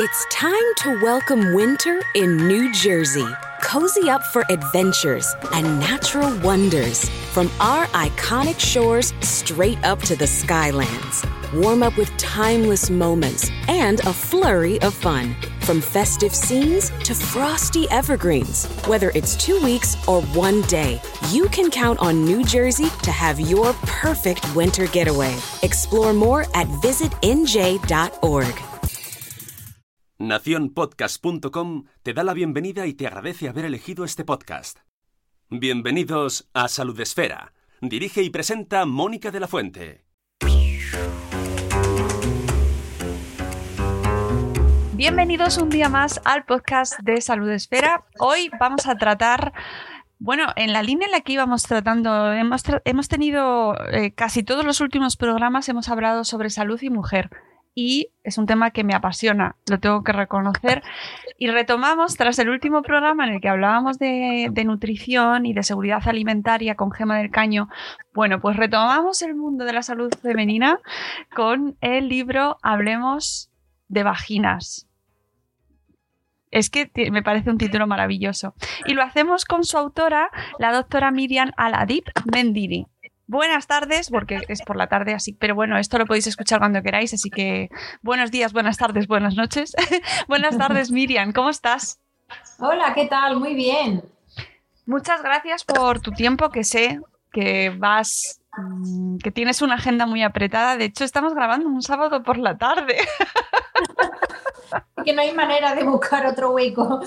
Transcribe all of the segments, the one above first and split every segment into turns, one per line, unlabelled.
It's time to welcome winter in New Jersey. Cozy up for adventures and natural wonders from our iconic shores straight up to the Skylands. Warm up with timeless moments and a flurry of fun. From festive scenes to frosty evergreens. Whether it's two weeks or one day, you can count on New Jersey to have your perfect winter getaway. Explore more at visitnj.org.
Naciónpodcast.com te da la bienvenida y te agradece haber elegido este podcast. Bienvenidos a Salud Esfera. Dirige y presenta Mónica de la Fuente.
Bienvenidos un día más al podcast de Salud Esfera. Hoy vamos a tratar, bueno, en la línea en la que íbamos tratando, hemos, hemos tenido eh, casi todos los últimos programas, hemos hablado sobre salud y mujer. Y es un tema que me apasiona, lo tengo que reconocer. Y retomamos, tras el último programa en el que hablábamos de, nutrición y de seguridad alimentaria con Gema del Caño, bueno, pues retomamos el mundo de la salud femenina con el libro Hablemos de vaginas. Es que me parece un título maravilloso. Y lo hacemos con su autora, la doctora Miriam Aladip Mendini. Buenas tardes, porque es por la tarde así, pero bueno, esto lo podéis escuchar cuando queráis, así que buenos días, buenas tardes, buenas noches. buenas tardes, Miriam, ¿cómo estás?
Hola, ¿qué tal? Muy bien.
Muchas gracias por tu tiempo, que sé que vas, mm, que tienes una agenda muy apretada. De hecho, estamos grabando un sábado por la tarde.
Que no hay manera de buscar otro hueco.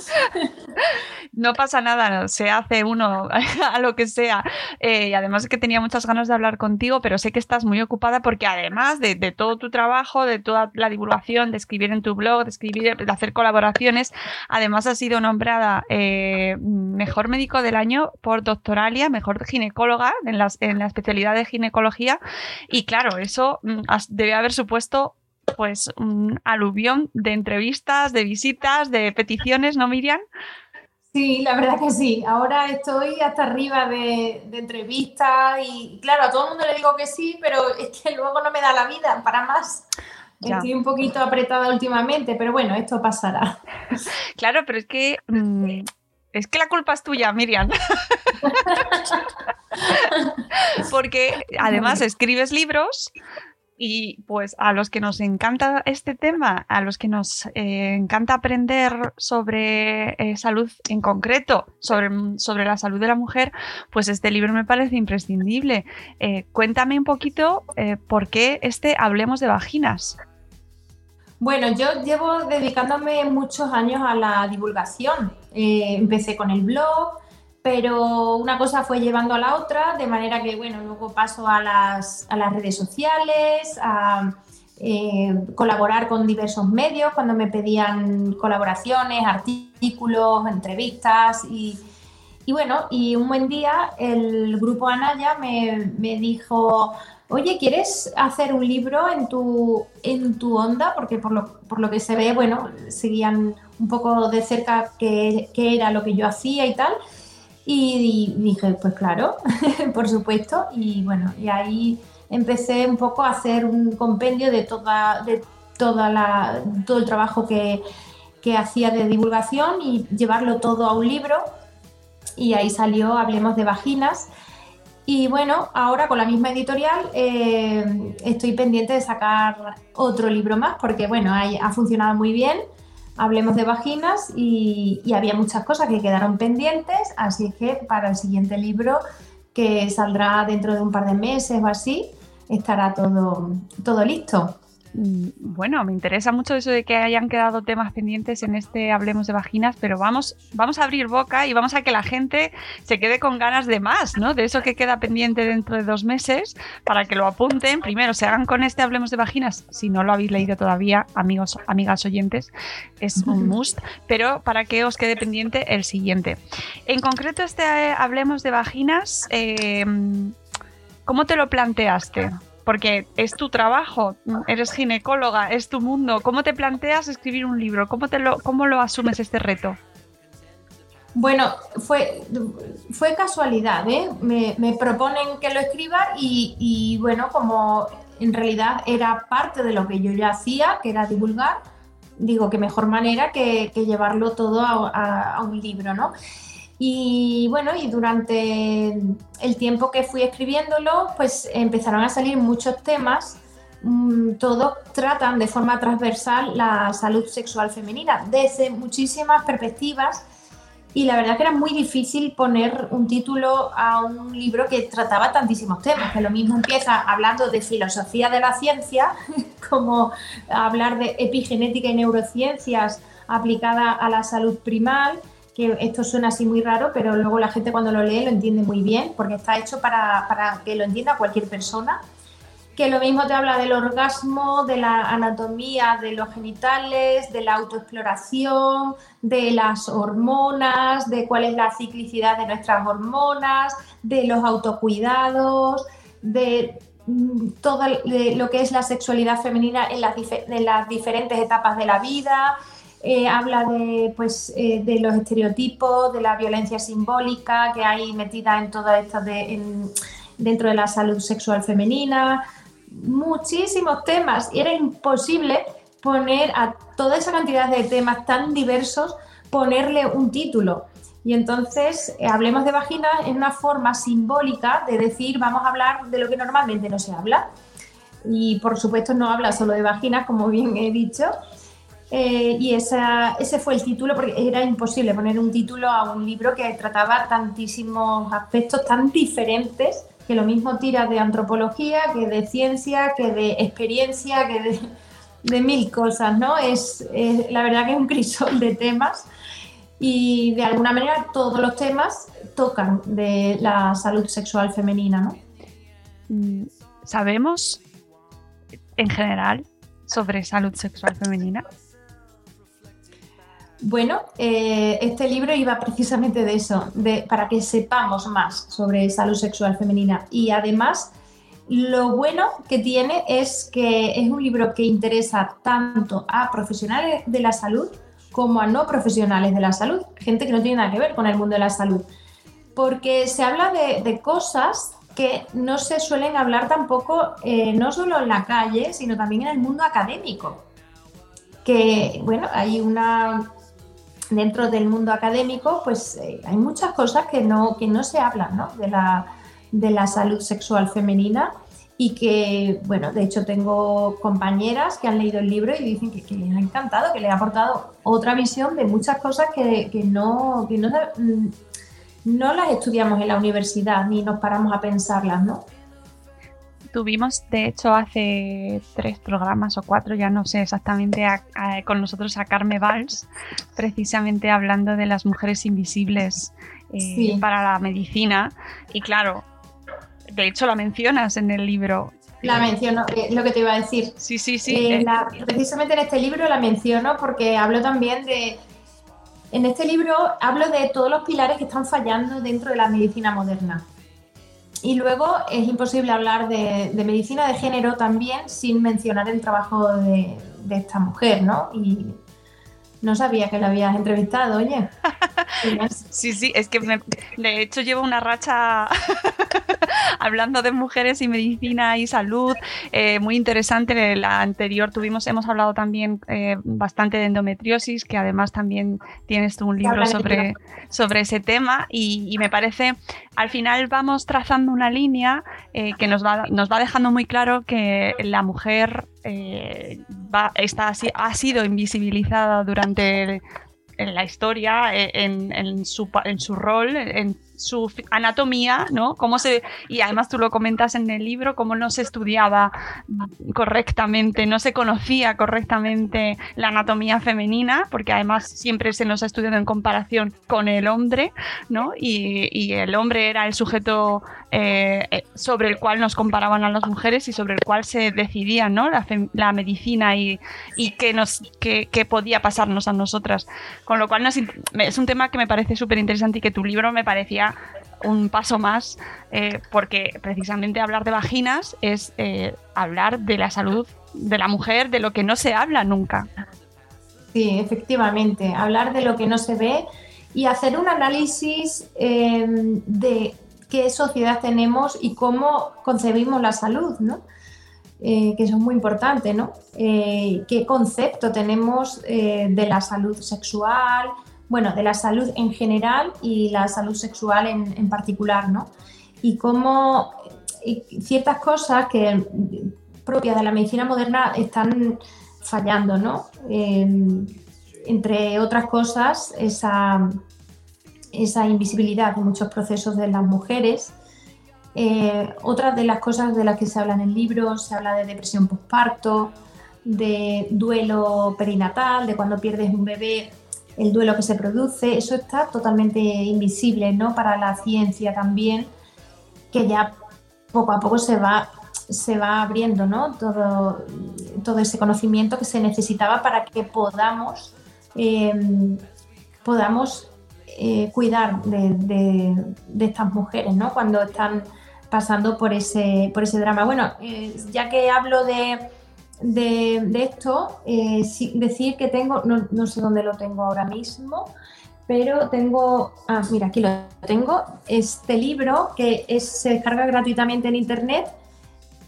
No pasa nada, se hace uno a lo que sea. Eh, y además es que tenía muchas ganas de hablar contigo, pero sé que estás muy ocupada porque además de, todo tu trabajo, de toda la divulgación, de escribir en tu blog, de escribir, de hacer colaboraciones, además has sido nombrada eh, mejor médico del año por Doctoralia, mejor ginecóloga en, en la especialidad de ginecología. Y claro, eso mm, debe haber supuesto pues un aluvión de entrevistas, de visitas, de peticiones, ¿no, Miriam?
Sí, la verdad que sí. Ahora estoy hasta arriba de, de entrevistas y claro, a todo el mundo le digo que sí, pero es que luego no me da la vida para más.
Ya.
Estoy un poquito apretada últimamente, pero bueno, esto pasará.
Claro, pero es que mm, es que la culpa es tuya, Miriam. Porque además escribes libros y pues a los que nos encanta este tema, a los que nos eh, encanta aprender sobre eh, salud en concreto, sobre, sobre la salud de la mujer, pues este libro me parece imprescindible. Eh, cuéntame un poquito por qué este Hablemos de Vaginas.
Bueno, yo llevo dedicándome muchos años a la divulgación. Empecé con el blog, pero una cosa fue llevando a la otra, de manera que, bueno, luego paso a las, a las redes sociales, a eh, colaborar con diversos medios cuando me pedían colaboraciones, artículos, entrevistas y, y bueno, y un buen día el grupo Anaya me, me dijo, oye, ¿quieres hacer un libro en tu, en tu onda? Porque por lo, por lo que se ve, bueno, seguían un poco de cerca qué, qué era lo que yo hacía y tal. Y dije, pues claro, por supuesto. Y bueno, y ahí empecé un poco a hacer un compendio de toda, de toda la, todo el trabajo que, que hacía de divulgación y llevarlo todo a un libro. Y ahí salió Hablemos de Vaginas. Y bueno, ahora con la misma editorial eh, estoy pendiente de sacar otro libro más porque bueno, ha, ha funcionado muy bien. Hablemos de vaginas y, había muchas cosas que quedaron pendientes, así que para el siguiente libro que saldrá dentro de un par de meses o así, estará todo, todo listo.
Mm, bueno, me interesa mucho eso de que hayan quedado temas pendientes en este Hablemos de Vaginas, pero vamos, vamos a abrir boca y vamos a que la gente se quede con ganas de más, ¿no? De eso que queda pendiente dentro de dos meses, para que lo apunten. Primero, se hagan con este Hablemos de Vaginas, si no lo habéis leído todavía, amigos, amigas oyentes, es un must, pero para que os quede pendiente el siguiente. En concreto, este eh, Hablemos de Vaginas, eh, ¿cómo te lo planteaste? Porque es tu trabajo, eres ginecóloga, es tu mundo. ¿Cómo te planteas escribir un libro? ¿Cómo, te lo, cómo lo asumes este reto?
Bueno, fue, fue casualidad, ¿eh? me, proponen que lo escriba y, bueno, como en realidad era parte de lo que yo ya hacía, que era divulgar, digo que mejor manera que, llevarlo todo a un libro, ¿no? Y bueno, y durante el tiempo que fui escribiéndolo, pues empezaron a salir muchos temas. Mm, todos tratan de forma transversal la salud sexual femenina desde muchísimas perspectivas. Y la verdad que era muy difícil poner un título a un libro que trataba tantísimos temas, que lo mismo empieza hablando de filosofía de la ciencia, como hablar de epigenética y neurociencias aplicada a la salud primal, que esto suena así muy raro, pero luego la gente cuando lo lee lo entiende muy bien, porque está hecho para, para que lo entienda cualquier persona. Que lo mismo te habla del orgasmo, de la anatomía de los genitales, de la autoexploración, de las hormonas, de cuál es la ciclicidad de nuestras hormonas, de los autocuidados, de mm, todo lo que es la sexualidad femenina en las, en las diferentes etapas de la vida, eh, habla de, pues, eh, de los estereotipos, de la violencia simbólica que hay metida en todo esto de, dentro de la salud sexual femenina, muchísimos temas y era imposible poner a toda esa cantidad de temas tan diversos, ponerle un título. Y entonces, eh, hablemos de vagina en una forma simbólica de decir, vamos a hablar de lo que normalmente no se habla. Y por supuesto no habla solo de vaginas, como bien he dicho, eh, y esa, ese fue el título, porque era imposible poner un título a un libro que trataba tantísimimos aspectos tan diferentes, que lo mismo tira de antropología, que de ciencia, que de experiencia, que de, mil cosas, ¿no? Es, la verdad que es un crisol de temas y de alguna manera todos los temas tocan de la salud sexual femenina, ¿no?
Mm, ¿Sabemos en general sobre salud sexual femenina?
Bueno, eh, este libro iba precisamente de eso, de, para que sepamos más sobre salud sexual femenina. Y además, lo bueno que tiene es que es un libro que interesa tanto a profesionales de la salud como a no profesionales de la salud, gente que no tiene nada que ver con el mundo de la salud. Porque se habla de, cosas que no se suelen hablar tampoco, eh, no solo en la calle, sino también en el mundo académico. Que, bueno, hay una dentro del mundo académico, pues eh, hay muchas cosas que no, que no se hablan ¿no? De, la, de la salud sexual femenina y que, bueno, de hecho tengo compañeras que han leído el libro y dicen que, les ha encantado, que les ha aportado otra visión de muchas cosas que, que no, que no, mm, no las estudiamos en la universidad ni nos paramos a pensarlas, ¿no?
Tuvimos, de hecho, hace tres programas o cuatro, ya no sé exactamente, con nosotros a Carme Valls, precisamente hablando de las mujeres invisibles eh, para la medicina. Y claro, de hecho la mencionas en el libro.
La menciono, eh, lo que te iba a decir.
Sí, sí, sí.
Eh, precisamente en este libro la menciono porque hablo también de... En este libro hablo de todos los pilares que están fallando dentro de la medicina moderna. Y luego es imposible hablar de, medicina de género también sin mencionar el trabajo de, esta mujer, ¿no? Y no sabía que la habías entrevistado, oye.
sí, sí, es que de hecho llevo una racha hablando de mujeres y medicina y salud, eh, muy interesante. La anterior tuvimos, hemos hablado también eh, bastante de endometriosis, que además también tienes tú un libro sobre, sobre ese tema y, me parece, al final vamos trazando una línea eh, que nos va, nos va dejando muy claro que la mujer va, está, ha sido invisibilizada durante la historia, en, su, en su rol, en su anatomía, ¿no? Cómo se, y además tú lo comentas en el libro, cómo no se estudiaba correctamente, no se conocía correctamente la anatomía femenina, porque además siempre se nos ha estudiado en comparación con el hombre, ¿no? Y, el hombre era el sujeto eh, eh, sobre el cual nos comparaban a las mujeres y sobre el cual se decidía ¿no? la, medicina y, y qué, nos, qué, podía pasarnos a nosotras. Con lo cual es un tema que me parece súper interesante y que tu libro me parecía un paso más, eh, porque precisamente hablar de vaginas es hablar de la salud de la mujer, de lo que no se habla nunca.
Sí, efectivamente, hablar de lo que no se ve y hacer un análisis de qué sociedad tenemos y cómo concebimos la salud, ¿no? Eh, que eso es muy importante, ¿no? Eh, ¿Qué concepto tenemos eh, de la salud sexual? Bueno, de la salud en general y la salud sexual en, particular, ¿no? Y cómo ciertas cosas que propias de la medicina moderna están fallando, ¿no? entre otras cosas, esa esa invisibilidad de muchos procesos de las mujeres. Eh, otra de las cosas de las que se habla en el libro, se habla de depresión postparto, de duelo perinatal, de cuando pierdes un bebé, el duelo que se produce, eso está totalmente invisible ¿no? para la ciencia también, que ya poco a poco se va, se va abriendo ¿no? todo, todo ese conocimiento que se necesitaba para que podamos, eh, podamos eh, cuidar de, estas mujeres, ¿no? Cuando están pasando por ese, por ese drama. Bueno, eh, ya que hablo de, esto, eh, decir que tengo, no, sé dónde lo tengo ahora mismo, pero tengo, ah, mira, aquí lo tengo, este libro que se descarga gratuitamente en internet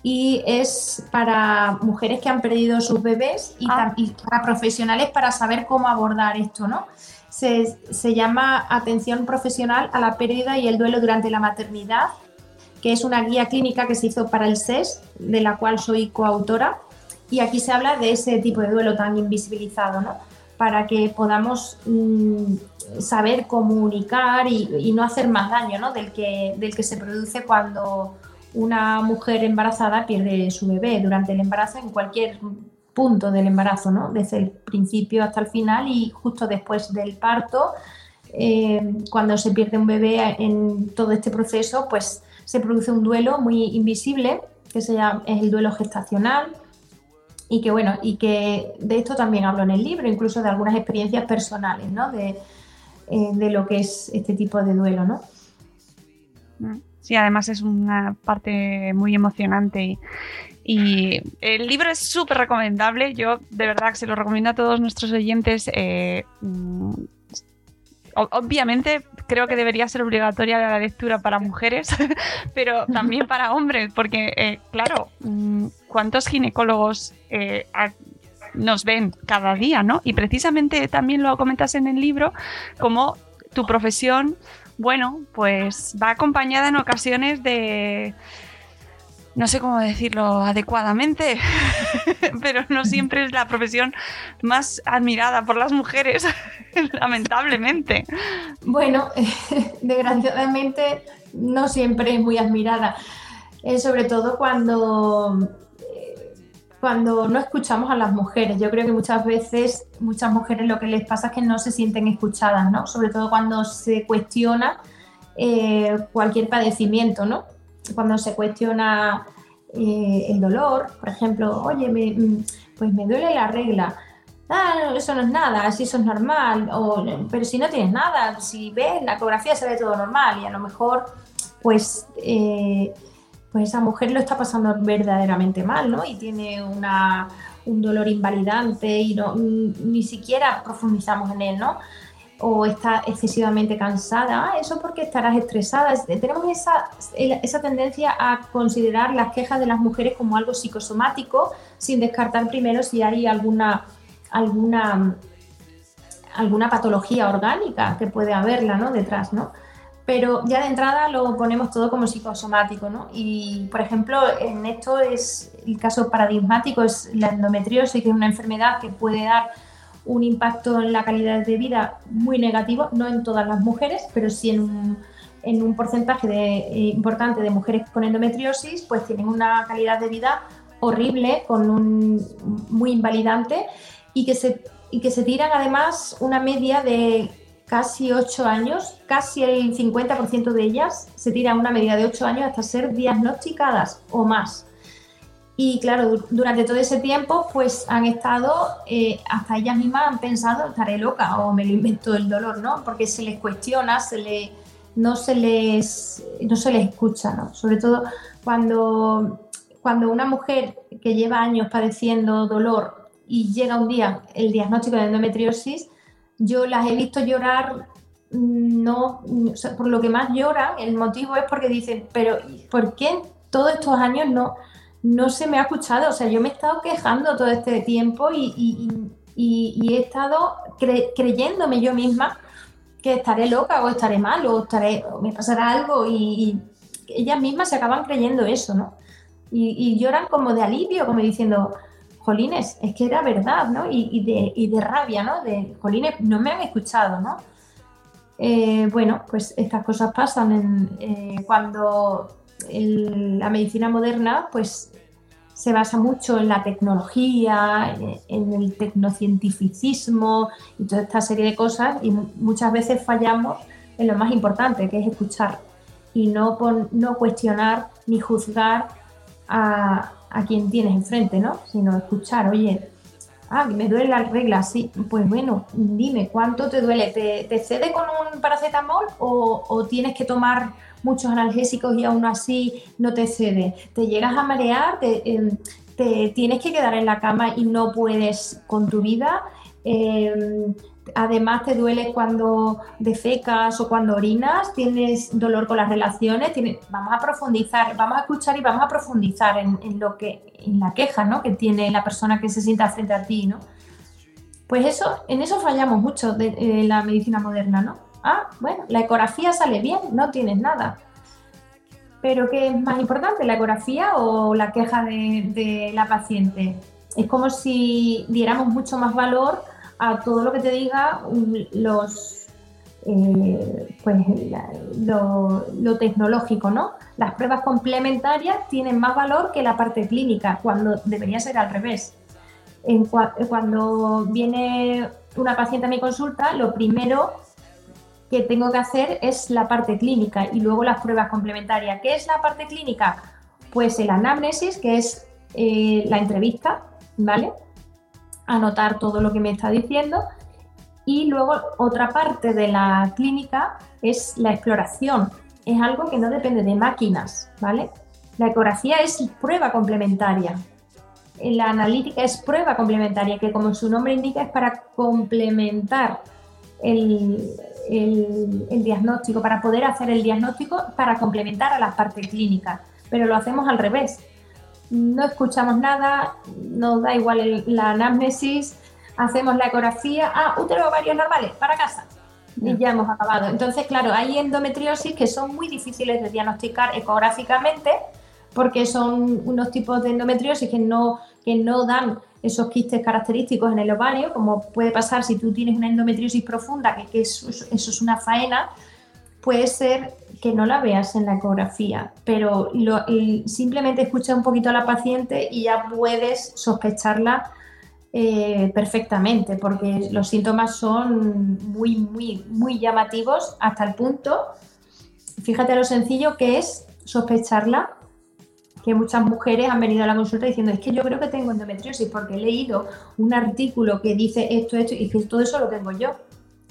y es para mujeres que han perdido sus bebés y, ah. y, para profesionales para saber cómo abordar esto, ¿no? se, llama Atención Profesional a la Pérdida y el Duelo durante la Maternidad, que es una guía clínica que se hizo para el SES, de la cual soy coautora. Y aquí se habla de ese tipo de duelo tan invisibilizado, ¿no? Para que podamos mm, saber comunicar y, no hacer más daño ¿no? del, que, del que se produce cuando una mujer embarazada pierde su bebé durante el embarazo en cualquier punto del embarazo, ¿no? Desde el principio hasta el final y justo después del parto, eh, cuando se pierde un bebé en todo este proceso, pues se produce un duelo muy invisible, que se llama, es el duelo gestacional, y que bueno, y que de esto también hablo en el libro, incluso de algunas experiencias personales, ¿no? De, eh, de lo que es este tipo de duelo, ¿no?
Sí, además es una parte muy emocionante y, y el libro es súper recomendable. Yo de verdad que se lo recomiendo a todos nuestros oyentes. Eh, mm, obviamente creo que debería ser obligatoria la lectura para mujeres, pero también para hombres, porque eh, claro, mm, ¿cuántos ginecólogos eh, nos ven cada día, no? Y precisamente también lo comentas en el libro, como tu profesión, bueno, pues va acompañada en ocasiones de no sé cómo decirlo adecuadamente, pero no siempre es la profesión más admirada por las mujeres, lamentablemente.
Bueno, desgraciadamente no siempre es muy admirada, eh, sobre todo cuando, cuando no escuchamos a las mujeres. Yo creo que muchas veces, muchas mujeres lo que les pasa es que no se sienten escuchadas, ¿no? Sobre todo cuando se cuestiona eh, cualquier padecimiento, ¿no? cuando se cuestiona eh, el dolor, por ejemplo, oye, mm, pues me duele la regla. Ah, eso no es nada, si eso es normal, o, pero si no tienes nada, si ves la ecografía se ve todo normal y a lo mejor pues, eh, pues esa mujer lo está pasando verdaderamente mal, ¿no? Y tiene una, un dolor invalidante y no, ni siquiera profundizamos en él, ¿no? o está excesivamente cansada, ah, eso porque estarás estresada. Tenemos esa, esa tendencia a considerar las quejas de las mujeres como algo psicosomático, sin descartar primero si hay alguna, alguna, alguna patología orgánica que puede haberla ¿no? detrás, ¿no? Pero ya de entrada lo ponemos todo como psicosomático, ¿no? Y, por ejemplo, en esto es el caso paradigmático, es la endometriosis, que es una enfermedad que puede dar un impacto en la calidad de vida muy negativo, no en todas las mujeres, pero sí en un en un porcentaje de, eh, importante de mujeres con endometriosis, pues tienen una calidad de vida horrible, con un muy invalidante y que se, y que se tiran además una media de casi 8 años, casi el 50% de ellas se tiran una media de 8 años hasta ser diagnosticadas o más. Y claro, durante todo ese tiempo, pues han estado, eh, hasta ellas mismas han pensado, estaré loca o me lo invento el dolor, ¿no? Porque se les cuestiona, se le, no, se les, no se les escucha, ¿no? Sobre todo cuando, cuando una mujer que lleva años padeciendo dolor y llega un día el diagnóstico de endometriosis, yo las he visto llorar, no, por lo que más lloran, el motivo es porque dicen, pero ¿por qué todos estos años no, no se me ha escuchado? O sea, yo me he estado quejando todo este tiempo y, he estado creyéndome yo misma que estaré loca o estaré mal o, estaré, o me pasará algo y, ellas mismas se acaban creyendo eso, ¿no? Y, lloran como de alivio, como diciendo, jolines, es que era verdad, ¿no? Y, de, rabia, ¿no? De, jolines, no me han escuchado, ¿no? Eh, bueno, pues estas cosas pasan eh, cuando la medicina moderna, pues se basa mucho en la tecnología, en el tecnocientificismo y toda esta serie de cosas y muchas veces fallamos en lo más importante, que es escuchar y no, no cuestionar ni juzgar a, quien tienes enfrente, ¿no? Sino escuchar, oye, ah, me duele la regla, sí, pues bueno, dime, ¿cuánto te duele? ¿Te, cede con un paracetamol o, tienes que tomar muchos analgésicos y aún así no te cede? ¿Te llegas a marear? ¿Te, em, tienes que quedar en la cama y no puedes con tu vida? Em, además te duele cuando defecas o cuando orinas, tienes dolor con las relaciones, vamos a profundizar, vamos a escuchar y vamos a profundizar en, lo que, en la queja ¿no? que tiene la persona que se sienta frente a ti, ¿no? Pues eso, en eso fallamos mucho de, eh, la medicina moderna, ¿no? Ah, bueno, la ecografía sale bien, no tienes nada. Pero ¿qué es más importante, la ecografía o la queja de, de la paciente? Es como si diéramos mucho más valor a todo lo que te diga los, eh, pues, lo, tecnológico, ¿no? Las pruebas complementarias tienen más valor que la parte clínica, cuando debería ser al revés. En cuando viene una paciente a mi consulta, lo primero que tengo que hacer es la parte clínica y luego las pruebas complementarias. ¿Qué es la parte clínica? Pues el anamnesis, que es eh, la entrevista, ¿vale? Anotar todo lo que me está diciendo. Y luego otra parte de la clínica es la exploración. Es algo que no depende de máquinas, ¿vale? La ecografía es prueba complementaria. La analítica es prueba complementaria, que como su nombre indica es para complementar el, el diagnóstico, para poder hacer el diagnóstico, para complementar a la parte clínica. Pero lo hacemos al revés no escuchamos nada, nos da igual la anamnesis, hacemos la ecografía, ah, útero ovarios normales, para casa. Y ya hemos acabado. Entonces, claro, hay endometriosis que son muy difíciles de diagnosticar ecográficamente porque son unos tipos de endometriosis que no, que no dan esos quistes característicos en el ovario, como puede pasar si tú tienes una endometriosis profunda, que, eso, eso, es una faena, puede ser que no la veas en la ecografía, pero simplemente escucha un poquito a la paciente y ya puedes sospecharla eh, perfectamente, porque los síntomas son muy, muy, muy llamativos hasta el punto, fíjate lo sencillo que es sospecharla, que muchas mujeres han venido a la consulta diciendo, es que yo creo que tengo endometriosis porque he leído un artículo que dice esto, esto, y que todo eso lo tengo yo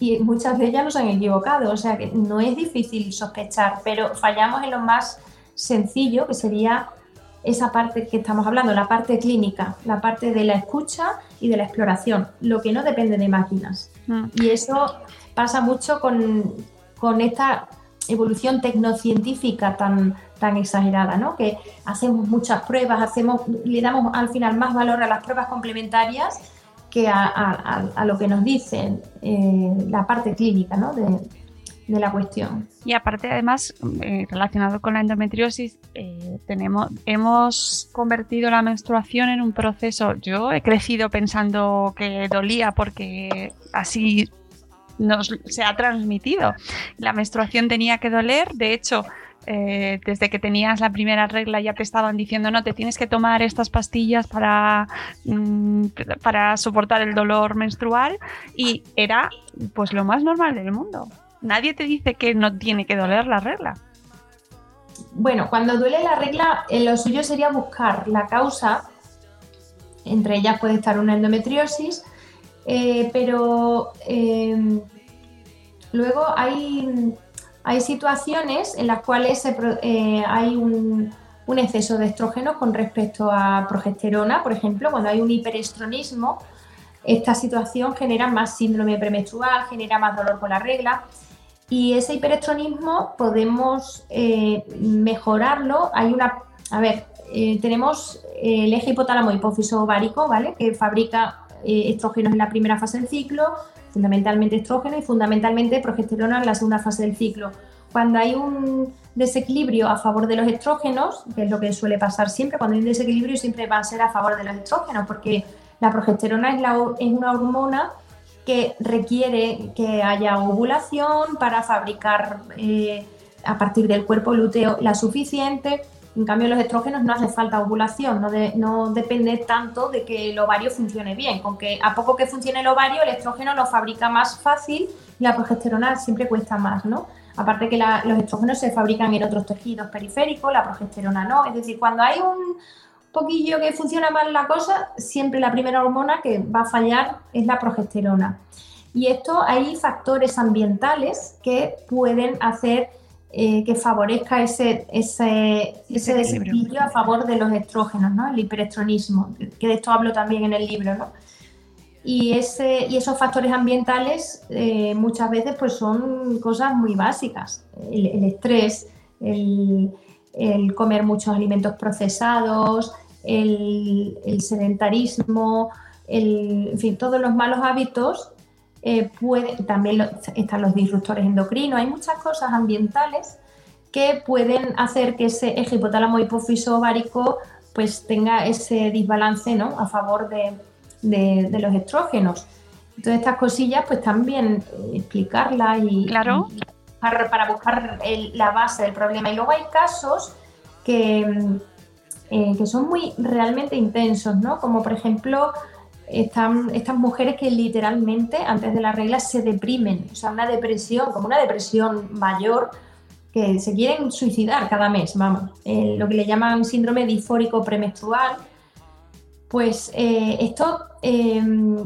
y muchas de ellas nos han equivocado, o sea que no es difícil sospechar, pero fallamos en lo más sencillo, que sería esa parte que estamos hablando, la parte clínica, la parte de la escucha y de la exploración, lo que no depende de máquinas. Mm. Y eso pasa mucho con, con esta evolución tecnocientífica tan, tan exagerada, ¿no? Que hacemos muchas pruebas, hacemos, le damos al final más valor a las pruebas complementarias que a, lo que nos dicen eh, la parte clínica ¿no? de, la cuestión.
Y aparte, además, eh, relacionado con la endometriosis, eh, tenemos, hemos convertido la menstruación en un proceso. Yo he crecido pensando que dolía porque así nos se ha transmitido. La menstruación tenía que doler, de hecho, eh, desde que tenías la primera regla ya te estaban diciendo no, te tienes que tomar estas pastillas para, mm, para soportar el dolor menstrual y era pues lo más normal del mundo. Nadie te dice que no tiene que doler la regla.
Bueno, cuando duele la regla, eh, lo suyo sería buscar la causa. Entre ellas puede estar una endometriosis, eh, pero luego hay hay situaciones en las cuales eh, hay un, exceso de estrógeno con respecto a progesterona, por ejemplo, cuando hay un hiperestronismo, esta situación genera más síndrome premenstrual, genera más dolor con la regla. Y ese hiperestronismo podemos eh, mejorarlo. Hay una, a ver, eh, tenemos el eje hipotálamo hipófiso ovárico, ¿vale? Que fabrica estrógenos en la primera fase del ciclo, fundamentalmente estrógeno y fundamentalmente progesterona en la segunda fase del ciclo. Cuando hay un desequilibrio a favor de los estrógenos, que es lo que suele pasar siempre, cuando hay un desequilibrio siempre va a ser a favor de los estrógenos, porque la progesterona es, es una hormona que requiere que haya ovulación para fabricar eh, a partir del cuerpo lúteo la suficiente en cambio, los estrógenos no hace falta ovulación, no, no, depende tanto de que el ovario funcione bien. Con que a poco que funcione el ovario, el estrógeno lo fabrica más fácil y la progesterona siempre cuesta más, ¿no? Aparte que los estrógenos se fabrican en otros tejidos periféricos, la progesterona no. Es decir, cuando hay un poquillo que funciona mal la cosa, siempre la primera hormona que va a fallar es la progesterona. Y esto hay factores ambientales que pueden hacer eh, que favorezca ese, ese, ese desequilibrio a favor de los estrógenos, ¿no? el hiperestronismo, que de esto hablo también en el libro. ¿no? Y, ese, y esos factores ambientales eh, muchas veces pues son cosas muy básicas. El, estrés, el, el, comer muchos alimentos procesados, el, el sedentarismo, en fin, todos los malos hábitos eh, también están los disruptores endocrinos, hay muchas cosas ambientales que pueden hacer que ese eje hipotálamo hipófiso ovárico pues tenga ese desbalance ¿no? a favor de, los estrógenos. Entonces estas cosillas pues también eh, explicarlas y,
claro.
para, buscar la base del problema. Y luego hay casos que, eh, que son muy realmente intensos, ¿no? como por ejemplo están estas mujeres que literalmente antes de la regla se deprimen, o sea, una depresión, como una depresión mayor, que se quieren suicidar cada mes, vamos, lo que le llaman síndrome disfórico premenstrual. Pues eh, esto, em,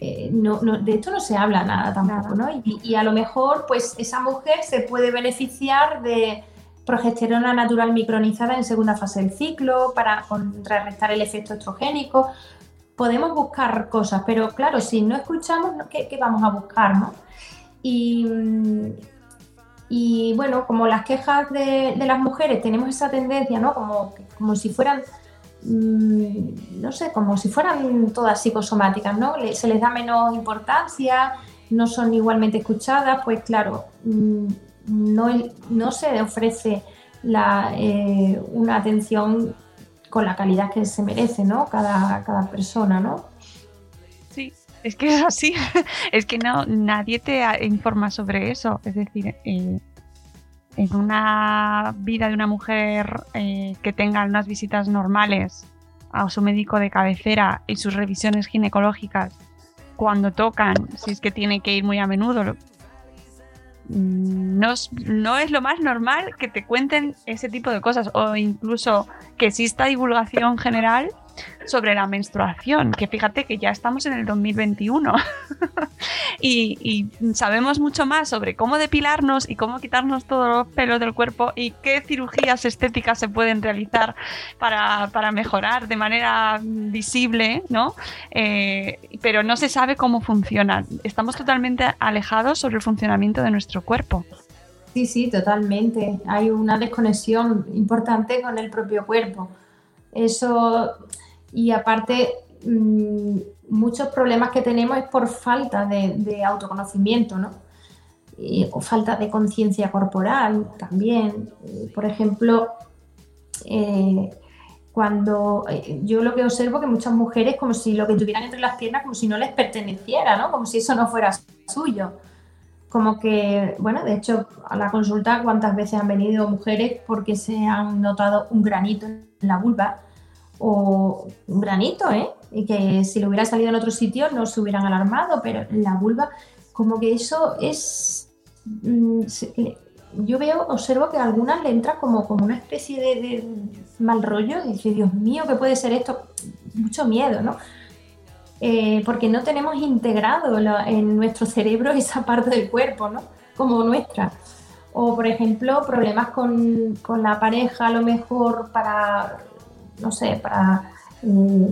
eh, de esto no se habla nada tampoco, ¿no? Y, y, a lo mejor, pues esa mujer se puede beneficiar de progesterona natural micronizada en segunda fase del ciclo para contrarrestar el efecto estrogénico podemos buscar cosas, pero claro, si no escuchamos, ¿qué, vamos a buscar? ¿no? Y, bueno, como las quejas de, las mujeres tenemos esa tendencia, ¿no? Como, como si fueran, mm, no sé, como si fueran todas psicosomáticas, ¿no? se les da menos importancia, no son igualmente escuchadas, pues claro, mm, no, no se ofrece la, eh, una atención con la calidad que se merece, ¿no? Cada, cada persona, ¿no?
Sí, es que es así. es que no, nadie te informa sobre eso. Es decir, eh, en una vida de una mujer eh, que tenga unas visitas normales a su médico de cabecera y sus revisiones ginecológicas cuando tocan, si es que tiene que ir muy a menudo, no no es lo más normal que te cuenten ese tipo de cosas o incluso que exista divulgación general sobre la menstruación, que fíjate que ya estamos en el 2021 y, sabemos mucho más sobre cómo depilarnos y cómo quitarnos todos los pelos del cuerpo y qué cirugías estéticas se pueden realizar para, mejorar de manera visible, ¿no? Eh, pero no se sabe cómo funcionan. Estamos totalmente alejados sobre el funcionamiento de nuestro cuerpo.
Sí, sí, totalmente. Hay una desconexión importante con el propio cuerpo. Eso y aparte mm, muchos problemas que tenemos es por falta de, autoconocimiento, ¿no? o falta de conciencia corporal también. Por ejemplo, eh, cuando eh, yo lo que observo que muchas mujeres como si lo que tuvieran entre las piernas como si no les perteneciera, ¿no? Como si eso no fuera suyo. como que, bueno, de hecho, a la consulta, ¿cuántas veces han venido mujeres porque se han notado un granito en la vulva? O un granito, ¿eh? Y que si lo hubiera salido en otro sitio no se hubieran alarmado, pero la vulva, como que eso es. Mm, yo veo, observo que a algunas le entra como, como una especie de, mal rollo, y dice, Dios mío, ¿qué puede ser esto? Mucho miedo, ¿no? Eh, porque no tenemos integrado en nuestro cerebro esa parte del cuerpo, ¿no? Como nuestra. O, por ejemplo, problemas con, con la pareja, a lo mejor para, no sé, para, mm,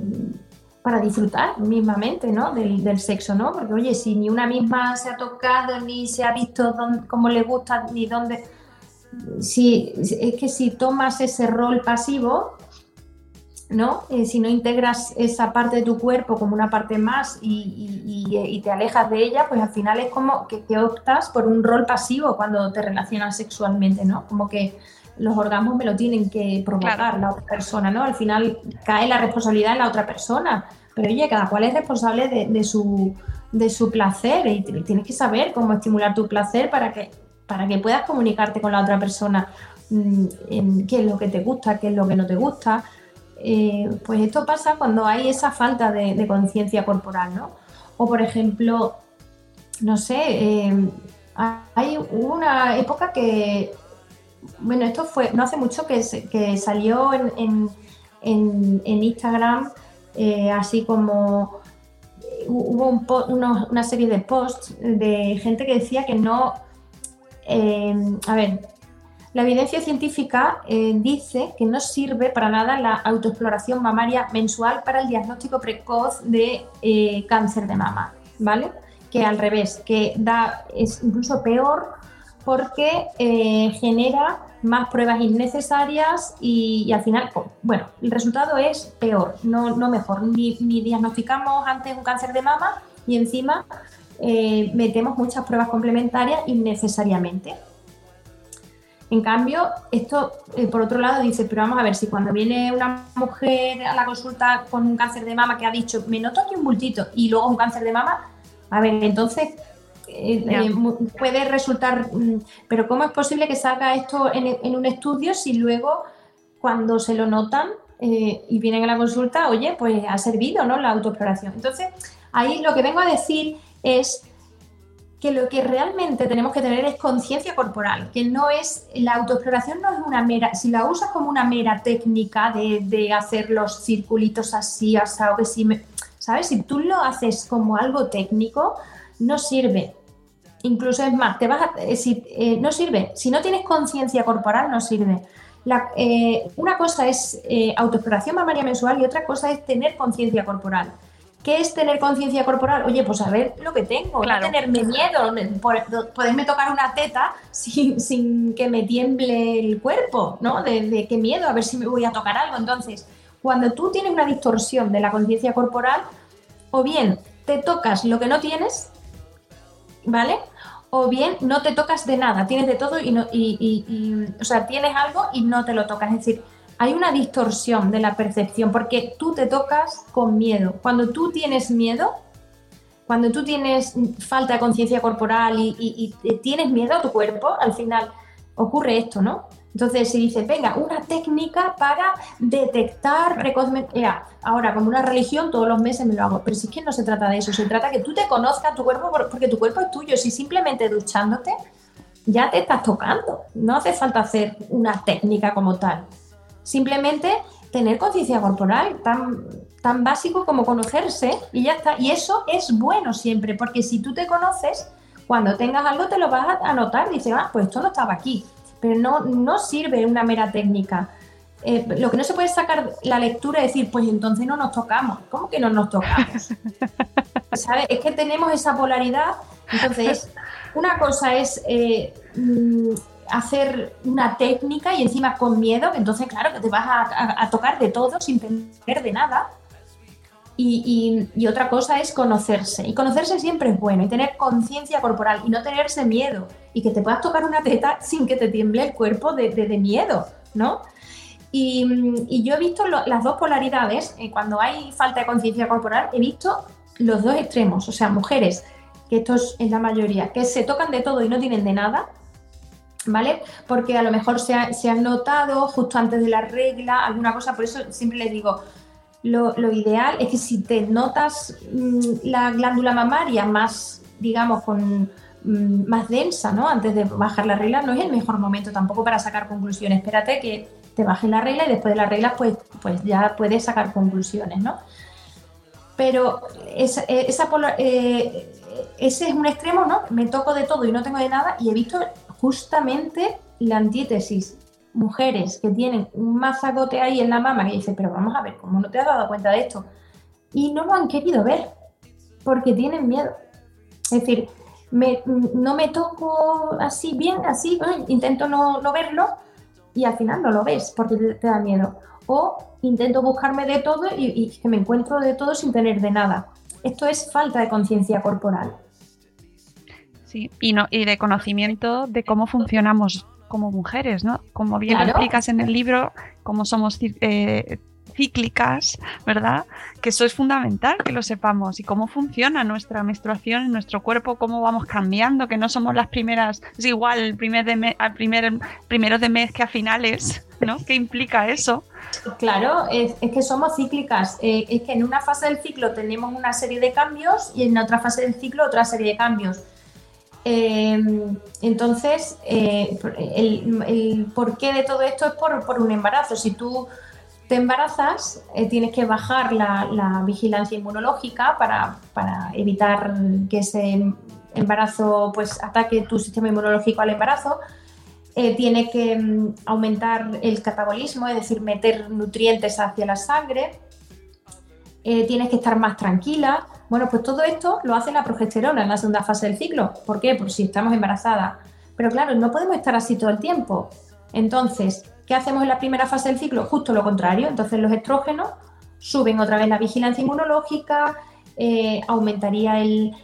para disfrutar mismamente, ¿no? Del, del, sexo, ¿no? Porque, oye, si ni una misma se ha tocado, ni se ha visto cómo le gusta, ni dónde... Si, es que si tomas ese rol pasivo, ¿no? Eh, si no integras esa parte de tu cuerpo como una parte más y, te alejas de ella, pues al final es como que, te optas por un rol pasivo cuando te relacionas sexualmente, ¿no? Como que los orgasmos me lo tienen que provocar la otra persona, ¿no? Al final cae la responsabilidad en la otra persona, pero oye, cada cual es responsable de, su, de su placer y tienes que saber cómo estimular tu placer para que, para que puedas comunicarte con la otra persona mm, en qué es lo que te gusta, qué es lo que no te gusta, eh, pues esto pasa cuando hay esa falta de, conciencia corporal, ¿no? O por ejemplo, no sé, eh, hay una época que, bueno, esto fue no hace mucho que, salió en, Instagram, eh, así como hubo una serie de posts de gente que decía que no, a ver, la evidencia científica eh, dice que no sirve para nada la autoexploración mamaria mensual para el diagnóstico precoz de eh, cáncer de mama, ¿vale? Que al revés, que da, es incluso peor porque eh, genera más pruebas innecesarias y, al final, bueno, el resultado es peor, no, no mejor. Ni, ni, diagnosticamos antes un cáncer de mama y encima metemos muchas pruebas complementarias innecesariamente. En cambio, esto, eh, por otro lado, dice, pero vamos a ver, si cuando viene una mujer a la consulta con un cáncer de mama que ha dicho, me noto aquí un bultito, y luego un cáncer de mama, a ver, entonces eh, eh, puede resultar, mm, pero ¿cómo es posible que salga esto en, un estudio si luego cuando se lo notan y vienen a la consulta, oye, pues ha servido, ¿no? La autoexploración. Entonces, ahí lo que vengo a decir es que lo que realmente tenemos que tener es conciencia corporal, que no es, la autoexploración no es una mera, si la usas como una mera técnica de, hacer los circulitos así, o que si, ¿sabes? Si tú lo haces como algo técnico, no sirve. Incluso es más, te vas eh, si, eh, no sirve. Si no tienes conciencia corporal, no sirve. Eh, una cosa es autoexploración mamaria mensual y otra cosa es tener conciencia corporal. ¿Qué es tener conciencia corporal? Oye, pues a ver lo que tengo, no tenerme miedo, poderme tocar una teta sin, que me tiemble el cuerpo, ¿no? De, qué miedo, a ver si me voy a tocar algo. Entonces, cuando tú tienes una distorsión de la conciencia corporal, o bien te tocas lo que no tienes, ¿vale? O bien no te tocas de nada, tienes de todo y no, y, o sea, tienes algo y no te lo tocas. Es decir, hay una distorsión de la percepción porque tú te tocas con miedo. Cuando tú tienes miedo, cuando tú tienes falta de conciencia corporal y, tienes miedo a tu cuerpo, al final ocurre esto, ¿no? Entonces se dice, venga, una técnica para detectar, ya, ahora como una religión todos los meses me lo hago, pero si es que no se trata de eso, se trata que tú te conozcas tu cuerpo porque tu cuerpo es tuyo, si simplemente duchándote ya te estás tocando, no hace falta hacer una técnica como tal. Simplemente tener conciencia corporal, tan, tan básico como conocerse y ya está. Y eso es bueno siempre, porque si tú te conoces, cuando tengas algo te lo vas a notar, dices, ah, pues esto no estaba aquí. Pero no, no sirve una mera técnica. Eh, lo que no se puede sacar la lectura es decir, pues entonces no nos tocamos. ¿Cómo que no nos tocamos? ¿Sabes? Es que tenemos esa polaridad. Entonces, una cosa es eh, mm, hacer una técnica y encima con miedo, entonces claro que te vas a, tocar de todo sin tener de nada. Y, otra cosa es conocerse. Y conocerse siempre es bueno y tener conciencia corporal y no tenerse miedo. Y que te puedas tocar una teta sin que te tiemble el cuerpo de, miedo, ¿no? Y, yo he visto las dos polaridades. Eh, cuando hay falta de conciencia corporal, he visto los dos extremos. O sea, mujeres que esto es la mayoría, que se tocan de todo y no tienen de nada, ¿vale? Porque a lo mejor se, han notado justo antes de la regla, alguna cosa, por eso siempre les digo, lo, ideal es que si te notas mm, la glándula mamaria más, digamos, con mm, más densa, ¿no? Antes de bajar la regla, no es el mejor momento tampoco para sacar conclusiones. Espérate que te baje la regla y después de la regla, pues, pues ya puedes sacar conclusiones, ¿no? Pero esa, eh, eh, ese es un extremo, ¿no? Me toco de todo y no tengo de nada y he visto justamente la antítesis. Mujeres que tienen un mazagote ahí en la mama que dicen, pero vamos a ver, ¿cómo no te has dado cuenta de esto? Y no lo han querido ver porque tienen miedo. Es decir, no me toco así bien, así, intento no, no verlo y al final no lo ves porque te, da miedo. O intento buscarme de todo y, y, que me encuentro de todo sin tener de nada. Esto es falta de conciencia corporal.
Sí, y, no, y de conocimiento de cómo funcionamos como mujeres, ¿no? Como bien explicas en el libro, cómo somos eh, cíclicas, ¿verdad? Que eso es fundamental que lo sepamos y cómo funciona nuestra menstruación en nuestro cuerpo, cómo vamos cambiando, que no somos las primeras, es igual el primer de al primer, primero de mes que a finales, ¿no? ¿Qué implica eso?
Claro, es, que somos cíclicas. Eh, es que en una fase del ciclo tenemos una serie de cambios y en otra fase del ciclo otra serie de cambios. Em, entonces, eh, el, porqué de todo esto es por, un embarazo. Si tú te embarazas, eh, tienes que bajar la, vigilancia inmunológica para, evitar que ese embarazo pues, ataque tu sistema inmunológico al embarazo. Eh, tiene que mm, aumentar el catabolismo, es decir, meter nutrientes hacia la sangre. tienes que estar más tranquila, bueno, pues todo esto lo hace la progesterona en la segunda fase del ciclo. ¿Por qué? Por si estamos embarazadas. Pero claro, no podemos estar así todo el tiempo. Entonces, ¿qué hacemos en la primera fase del ciclo? Justo lo contrario. Entonces los estrógenos suben otra vez la vigilancia inmunológica, eh, aumentaría el,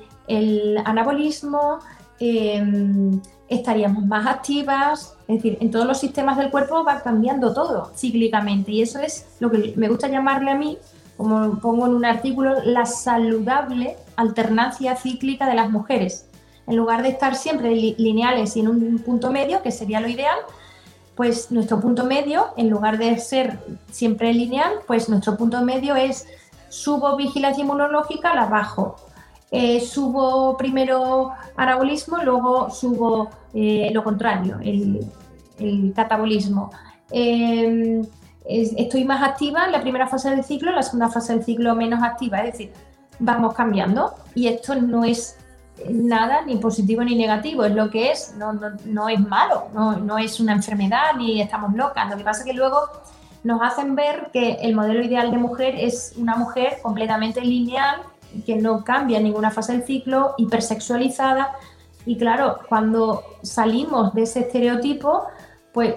anabolismo, em, estaríamos más activas, es decir, en todos los sistemas del cuerpo va cambiando todo cíclicamente y eso es lo que me gusta llamarle a mí como pongo en un artículo, la saludable alternancia cíclica de las mujeres. En lugar de estar siempre lineales y en un punto medio, que sería lo ideal, pues nuestro punto medio, en lugar de ser siempre lineal, pues nuestro punto medio es subo vigilancia inmunológica, la bajo. Eh, subo primero anabolismo, luego subo eh, lo contrario, el, catabolismo. Em, estoy más activa en la primera fase del ciclo, en la segunda fase del ciclo menos activa. Es decir, vamos cambiando y esto no es nada ni positivo ni negativo, es lo que es, no, no, es malo, no, no, es una enfermedad ni estamos locas. Lo que pasa es que luego nos hacen ver que el modelo ideal de mujer es una mujer completamente lineal, que no cambia en ninguna fase del ciclo, hipersexualizada. Y claro, cuando salimos de ese estereotipo, pues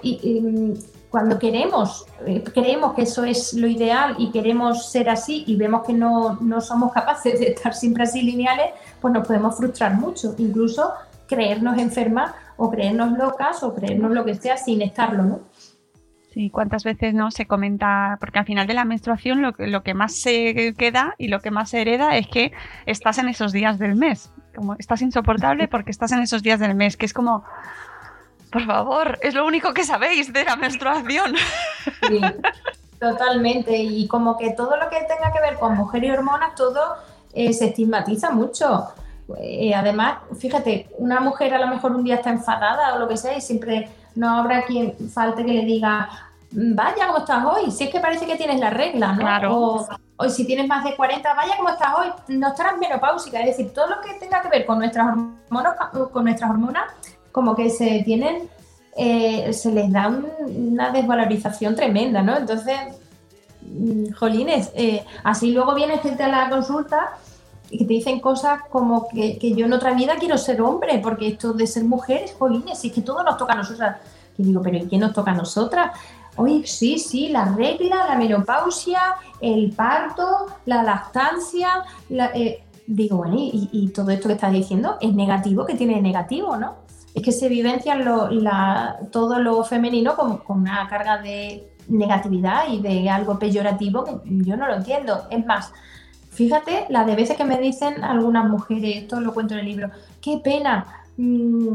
cuando queremos, eh, creemos que eso es lo ideal y queremos ser así y vemos que no, somos capaces de estar siempre así lineales, pues nos podemos frustrar mucho, incluso creernos enfermas o creernos locas o creernos lo que sea sin estarlo, ¿no?
Sí, cuántas veces no se comenta, porque al final de la menstruación lo, lo que más se queda y lo que más se hereda es que estás en esos días del mes, como estás insoportable porque estás en esos días del mes, que es como, por favor, es lo único que sabéis de la menstruación.
Sí, totalmente. Y como que todo lo que tenga que ver con mujer y hormonas, todo eh, se estigmatiza mucho. Eh, además, fíjate, una mujer a lo mejor un día está enfadada o lo que sea y siempre no habrá quien falte que le diga, vaya, ¿cómo estás hoy? Si es que parece que tienes la regla, ¿no?
Claro.
O, o, si tienes más de 40, vaya, ¿cómo estás hoy? No estarás menopáusica. Es decir, todo lo que tenga que ver con nuestras hormonas, con nuestras hormonas como que se tienen, eh, se les da una desvalorización tremenda, ¿no? Entonces, mm, jolines, eh, así luego viene gente a la consulta y que te dicen cosas como que, yo en otra vida quiero ser hombre, porque esto de ser mujeres, jolines, y es que todo nos toca a nosotras. Y digo, pero ¿y qué nos toca a nosotras? Oye, sí, sí, la regla, la menopausia, el parto, la lactancia, eh, digo, bueno, y, todo esto que estás diciendo es negativo, que tiene negativo, ¿no? Es que se vivencia todo lo femenino con, una carga de negatividad y de algo peyorativo que yo no lo entiendo. Es más, fíjate la de veces que me dicen algunas mujeres, esto lo cuento en el libro, qué pena, mm,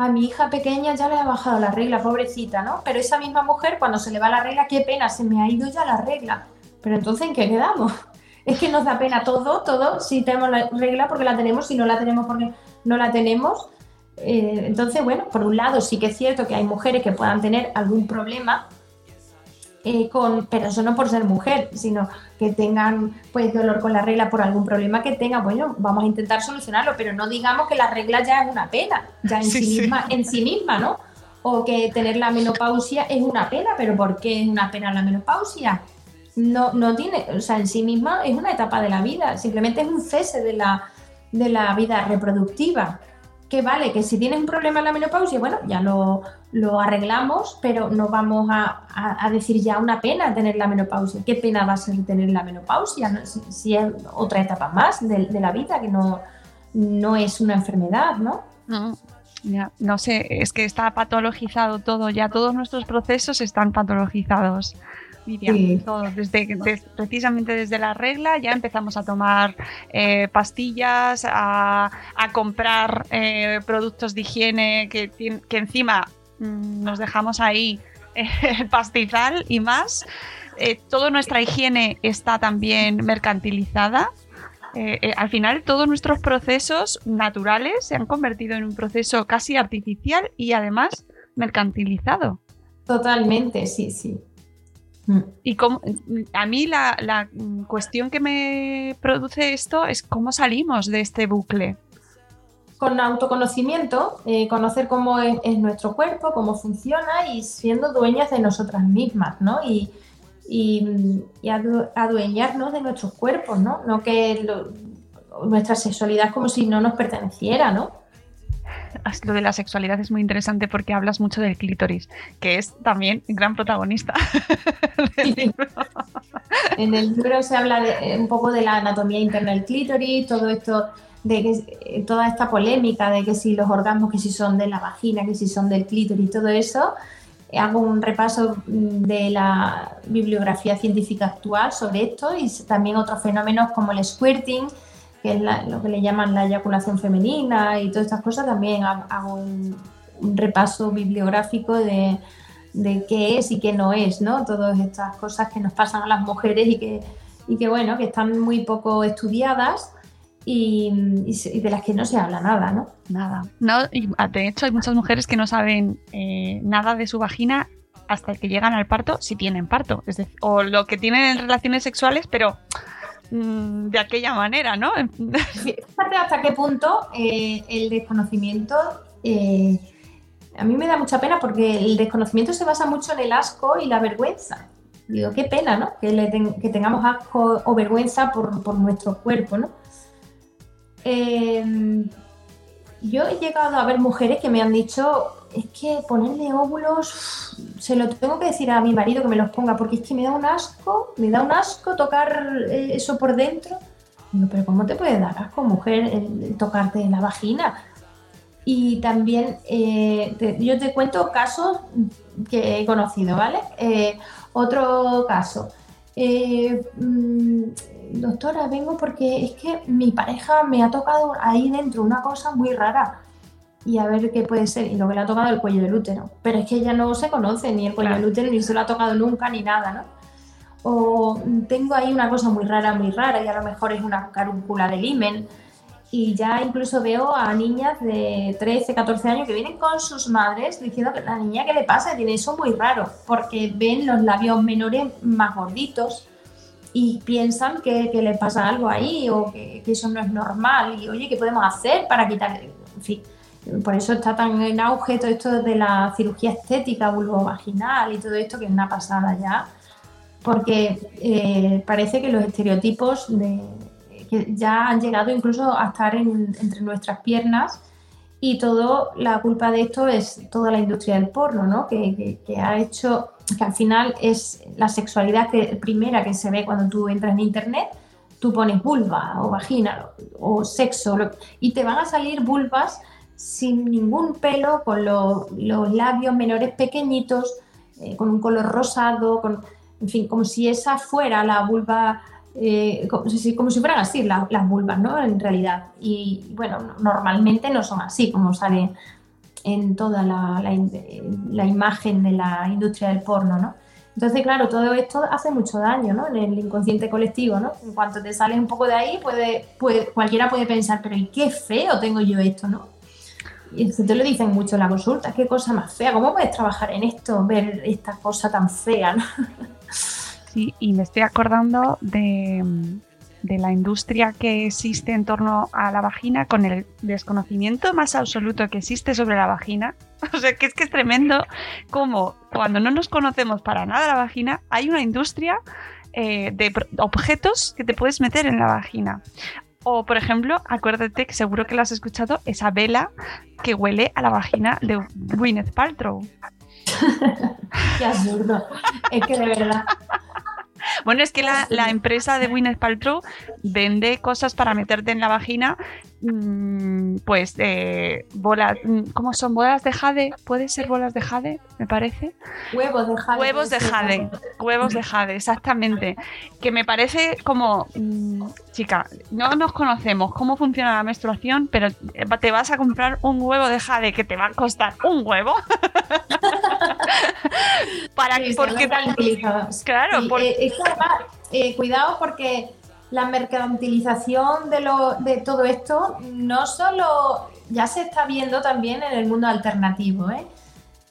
a mi hija pequeña ya le ha bajado la regla, pobrecita, ¿no? Pero esa misma mujer, cuando se le va la regla, qué pena, se me ha ido ya la regla. Pero entonces, ¿en qué quedamos? Es que nos da pena todo, todo, si tenemos la regla porque la tenemos, si no la tenemos porque no la tenemos. Eh, entonces, bueno, por un lado sí que es cierto que hay mujeres que puedan tener algún problema, eh, con, pero eso no por ser mujer, sino que tengan pues dolor con la regla por algún problema que tengan, bueno, vamos a intentar solucionarlo, pero no digamos que la regla ya es una pena, ya en sí, misma, en sí misma, ¿no? O que tener la menopausia es una pena, pero ¿por qué es una pena la menopausia? No, no tiene, o sea, en sí misma es una etapa de la vida, simplemente es un cese de la, de la vida reproductiva que vale, que si tienes un problema en la menopausia, bueno, ya lo, arreglamos, pero no vamos a, decir ya una pena tener la menopausia. ¿Qué pena va a ser tener la menopausia? Si, es otra etapa más de, la vida, que no, no es una enfermedad, ¿no?
No, ya, no sé, es que está patologizado todo, ya todos nuestros procesos están patologizados desde, precisamente desde la regla ya empezamos a tomar eh, pastillas, a, comprar eh, productos de higiene que, que encima mm, nos dejamos ahí el pastizal y más. Eh, toda nuestra higiene está también mercantilizada. al final todos nuestros procesos naturales se han convertido en un proceso casi artificial y además mercantilizado.
Totalmente, sí, sí.
Mm. Y a mí la, cuestión que me produce esto es cómo salimos de este bucle.
Con autoconocimiento, eh, conocer cómo es, nuestro cuerpo, cómo funciona y siendo dueñas de nosotras mismas, ¿no? Y, adueñarnos de nuestros cuerpos, ¿no? No que nuestra sexualidad es como si no nos perteneciera, ¿no?
lo de la sexualidad es muy interesante porque hablas mucho del clítoris, que es también gran protagonista
En el libro se habla de, un poco de la anatomía interna del clítoris, todo esto de que eh, toda esta polémica de que si los orgasmos que si son de la vagina, que si son del clítoris, todo eso. Hago un repaso mm, de la bibliografía científica actual sobre esto y también otros fenómenos como el squirting, que es lo que le llaman la eyaculación femenina y todas estas cosas, también hago un, repaso bibliográfico de, qué es y qué no es, ¿no? Todas estas cosas que nos pasan a las mujeres y que, y que bueno, que están muy poco estudiadas y, de las que no se habla nada, ¿no?
Nada. No, ah, de hecho, hay muchas mujeres que no saben eh, nada de su vagina hasta que llegan al parto, si tienen parto. O lo que tienen en relaciones sexuales, pero de aquella manera, ¿no?
Fíjate hasta qué punto eh, el desconocimiento eh, a mí me da mucha pena porque el desconocimiento se basa mucho en el asco y la vergüenza. Digo, qué pena, ¿no? Que, tengamos asco o vergüenza por, nuestro cuerpo, ¿no? Eh, yo he llegado a ver mujeres que me han dicho, es que ponerle óvulos, se lo tengo que decir a mi marido que me los ponga, porque es que me da un asco, me da un asco tocar eh, eso por dentro. Digo, pero ¿cómo te puede dar asco, mujer, tocarte en la vagina? Y también eh, yo te cuento casos que he conocido, ¿vale? Eh, otro caso. Mm, doctora, vengo porque es que mi pareja me ha tocado ahí dentro una cosa muy rara y a ver qué puede ser. Y lo que le ha tocado el cuello del útero. Pero es que ella no se conoce ni el cuello del útero, ni se lo ha tocado nunca, ni nada, ¿no? O tengo ahí una cosa muy rara, muy rara, y a lo mejor es una carúncula del himen. Y ya incluso veo a niñas de 13, 14 años que vienen con sus madres diciendo que la niña que le pasa tiene eso muy raro, porque ven los labios menores más gorditos y piensan que, que le pasa algo ahí o que, que, eso no es normal. Y oye, ¿qué podemos hacer para quitar? En fin, por eso está tan en auge todo esto de la cirugía estética vulvovaginal y todo esto, que es una pasada ya, porque eh, parece que los estereotipos que ya han llegado incluso a estar entre nuestras piernas y todo la culpa de esto es toda la industria del porno, ¿no? Que, ha hecho que al final es la sexualidad que, primera que se ve cuando tú entras en internet, tú pones vulva o vagina o sexo y te van a salir vulvas sin ningún pelo, con los labios menores pequeñitos, eh, con un color rosado, con, en fin, como si esa fuera la vulva eh, como, si, fueran así las, vulvas, ¿no? En realidad. Y bueno, normalmente no son así, como sale en toda la, la, imagen de la industria del porno, ¿no? Entonces, claro, todo esto hace mucho daño, ¿no? En el inconsciente colectivo, ¿no? En cuanto te sales un poco de ahí, puede, puede, cualquiera puede pensar, pero ¿y qué feo tengo yo esto, ¿no? Y te lo dicen mucho en la consulta, qué cosa más fea, ¿cómo puedes trabajar en esto, ver esta cosa tan fea, ¿no?
Sí, y me estoy acordando de, la industria que existe en torno a la vagina con el desconocimiento más absoluto que existe sobre la vagina. O sea, que es que es tremendo como cuando no nos conocemos para nada la vagina, hay una industria eh, de objetos que te puedes meter en la vagina. O, por ejemplo, acuérdate que seguro que lo has escuchado, esa vela que huele a la vagina de Gwyneth Paltrow.
Qué absurdo. Es que de verdad.
Bueno, es que la, la, empresa de Gwyneth Paltrow vende cosas para meterte en la vagina Mm, pues eh, bolas, mm, ¿cómo son? ¿Bolas de jade? ¿Puede ser bolas de jade? Me parece.
Huevos de jade.
Huevos de jade, huevos de jade, exactamente. Que me parece como, mm, chica, no nos conocemos cómo funciona la menstruación, pero te vas a comprar un huevo de jade que te va a costar un huevo.
Para que porque
claro,
eh, eh, cuidado porque la mercantilización de, lo, de todo esto no solo ya se está viendo también en el mundo alternativo, ¿eh?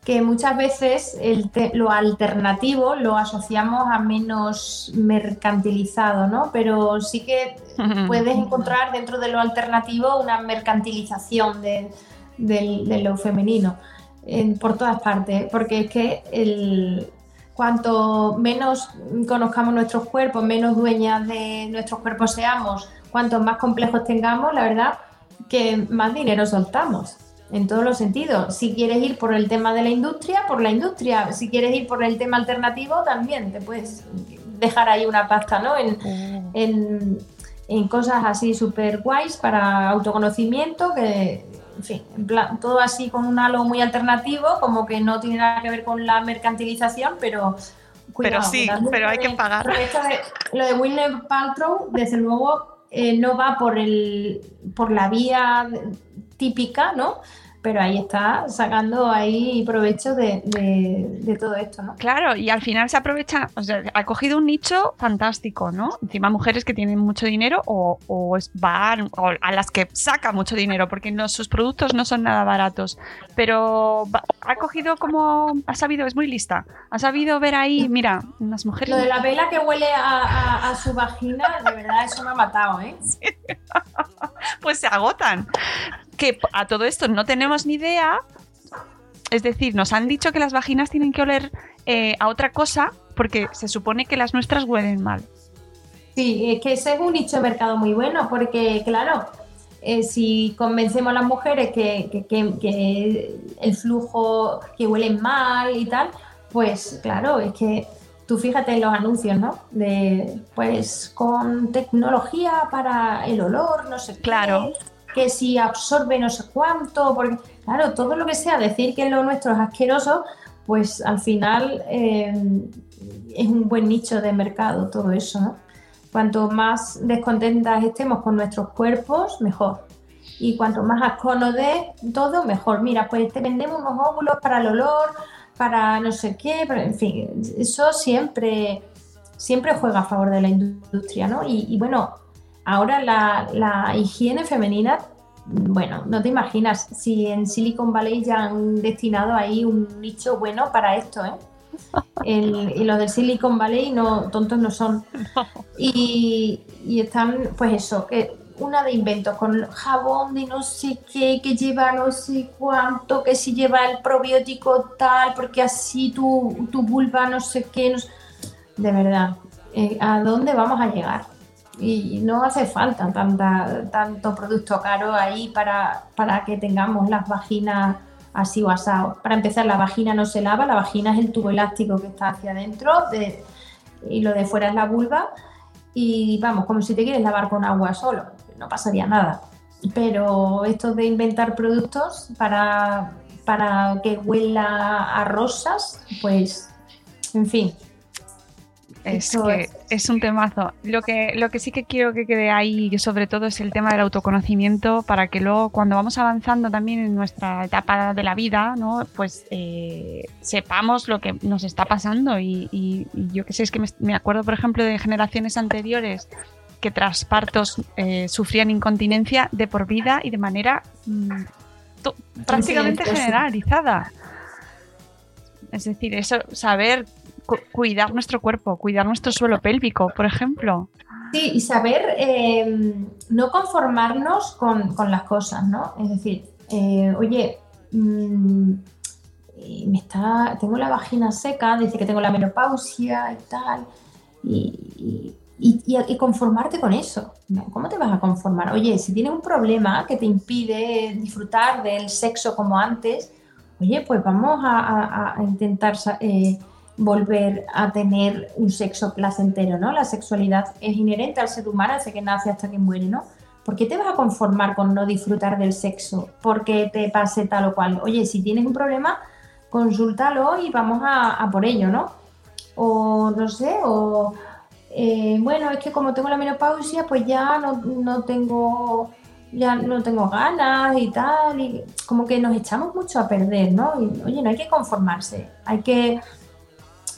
que muchas veces el lo alternativo lo asociamos a menos mercantilizado, ¿no? Pero sí que puedes encontrar dentro de lo alternativo una mercantilización de, de lo femenino en, por todas partes, porque es que el, cuanto menos conozcamos nuestros cuerpos, menos dueñas de nuestros cuerpos seamos, cuanto más complejos tengamos, la verdad que más dinero soltamos en todos los sentidos. Si quieres ir por el tema de la industria, por la industria. Si quieres ir por el tema alternativo, también te puedes dejar ahí una pasta, ¿no? En, en, en cosas así súper guays para autoconocimiento que fin, en plan, todo así con un halo muy alternativo, como que no tiene nada que ver con la mercantilización, pero
pero sí, pero hay que pagar.
lo de Winner Paltrow, desde luego, eh, no va por el por la vía típica, ¿no? Pero ahí está sacando ahí provecho de, todo esto, ¿no?
Claro, y al final se aprovecha, o sea, ha cogido un nicho fantástico, ¿no? Encima mujeres que tienen mucho dinero o, o van o a las que saca mucho dinero, porque sus productos no son nada baratos, pero ha cogido como, ha sabido, es muy lista, ha sabido ver ahí, mira, unas mujeres...
Lo de la vela que huele a, su vagina, de verdad, eso me ha matado, ¿eh?
pues se agotan que a todo esto no tenemos ni idea. Es decir, nos han dicho que las vaginas tienen que oler eh, a otra cosa porque se supone que las nuestras huelen mal.
Sí, es que ese es un nicho de mercado muy bueno porque, claro, eh, si convencemos a las mujeres que, el flujo, que huelen mal y tal, pues claro, es que tú fíjate en los anuncios, ¿no? De, pues con tecnología para el olor, no sé
claro
que si absorbe no sé cuánto, porque claro, todo lo que sea decir que lo nuestro es asqueroso, pues al final eh, es un buen nicho de mercado todo eso, ¿no? Cuanto más descontentas estemos con nuestros cuerpos, mejor. Y cuanto más asco nos dé todo, mejor. Mira, pues te vendemos unos óvulos para el olor, para no sé qué, pero en fin, eso siempre, siempre juega a favor de la industria, ¿no? y bueno, Ahora la, higiene femenina, bueno, no te imaginas si en Silicon Valley ya han destinado ahí un nicho bueno para esto, ¿eh? y los del Silicon Valley no tontos no son. Y, están, pues eso, que una de inventos con jabón de no sé qué, que lleva no sé cuánto, que si lleva el probiótico tal, porque así tu, tu vulva no sé qué. De verdad, eh, ¿a dónde vamos a llegar? Y no hace falta tanta, tanto producto caro ahí para, para que tengamos las vaginas así o asado. Para empezar, la vagina no se lava, la vagina es el tubo elástico que está hacia adentro y lo de fuera es la vulva. Y vamos, como si te quieres lavar con agua solo, no pasaría nada. Pero esto de inventar productos para, para que huela a rosas, pues, en fin,
es que es. un temazo. Lo que, lo que sí que quiero que quede ahí, sobre todo, es el tema del autoconocimiento, para que luego, cuando vamos avanzando también en nuestra etapa de la vida, ¿no? pues eh, sepamos lo que nos está pasando. Y, yo que sé, es que me, acuerdo, por ejemplo, de generaciones anteriores que tras partos eh, sufrían incontinencia de por vida y de manera mm, prácticamente generalizada. Es decir, eso, saber cuidar nuestro cuerpo, cuidar nuestro suelo pélvico, por ejemplo.
Sí, y saber em, no conformarnos con, las cosas, ¿no? Es decir, eh, oye, mm, eh, me está, tengo la vagina seca, dice que tengo la menopausia y tal, y, conformarte con eso. ¿Cómo te vas a conformar? Oye, si tienes un problema que te impide disfrutar del sexo como antes, oye, pues vamos a, intentar eh, volver a tener un sexo placentero, ¿no? La sexualidad es inherente al ser humano desde que nace hasta que muere, ¿no? ¿Por qué te vas a conformar con no disfrutar del sexo? Porque te pase tal o cual. Oye, si tienes un problema, consúltalo y vamos a, por ello, ¿no? O no sé, o eh, bueno, es que como tengo la menopausia, pues ya no, no tengo ya no tengo ganas y tal, y como que nos echamos mucho a perder, ¿no? Oye, no hay que conformarse, hay que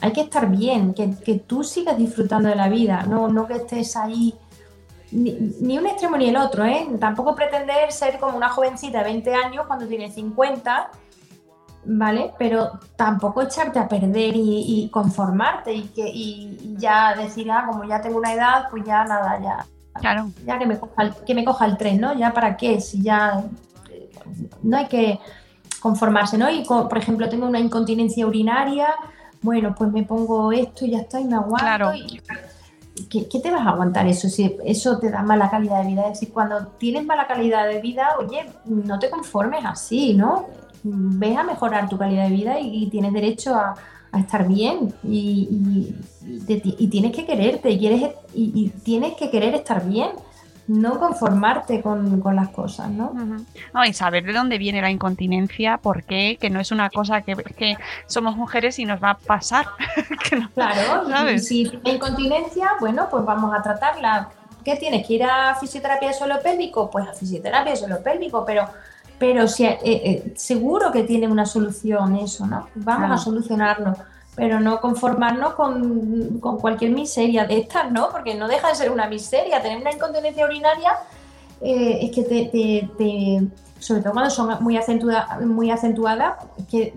hay que estar bien, que, tú sigas disfrutando de la vida, no, no que estés ahí ni, un extremo ni el otro, ¿eh? Tampoco pretender ser como una jovencita de 20 años cuando tienes 50, ¿vale? Pero tampoco echarte a perder y, conformarte y, que, y ya decir, ah, como ya tengo una edad, pues ya nada, ya.
Claro.
Ya que me coja el, que me coja el tren, ¿no? Ya para qué, si ya. No hay que conformarse, ¿no? Y por ejemplo, tengo una incontinencia urinaria bueno, pues me pongo esto y ya está y me aguanto. ¿qué, te vas a aguantar eso si eso te da mala calidad de vida? Es decir, cuando tienes mala calidad de vida, oye, no te conformes así, ¿no? Ves a mejorar tu calidad de vida y, tienes derecho a, estar bien y, y, tienes que quererte y, quieres, y, tienes que querer estar bien no conformarte con, las cosas, ¿no?
y saber de dónde viene la incontinencia, por qué, que no es una cosa que, que somos mujeres y nos va a pasar.
claro, ¿sabes? si tienes incontinencia, bueno, pues vamos a tratarla. ¿Qué tienes? ¿Que ir a fisioterapia de suelo pélvico? Pues a fisioterapia de suelo pélvico, pero, pero si, eh, eh, seguro que tiene una solución eso, ¿no? Vamos a solucionarlo pero no conformarnos con, cualquier miseria de estas, ¿no? Porque no deja de ser una miseria. Tener una incontinencia urinaria eh, es que te, sobre todo cuando son muy, acentuadas, muy acentuadas, que